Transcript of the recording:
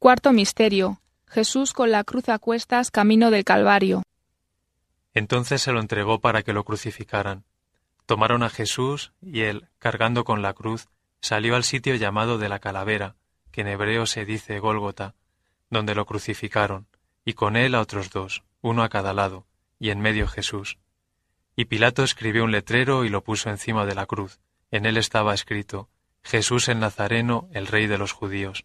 Cuarto Misterio. Jesús con la cruz a cuestas camino del Calvario. Entonces se lo entregó para que lo crucificaran. Tomaron a Jesús y él, cargando con la cruz, salió al sitio llamado de la calavera, que en hebreo se dice Gólgota, donde lo crucificaron, y con él a otros dos, uno a cada lado, y en medio Jesús. Y Pilato escribió un letrero y lo puso encima de la cruz. En él estaba escrito, Jesús el Nazareno, el Rey de los judíos.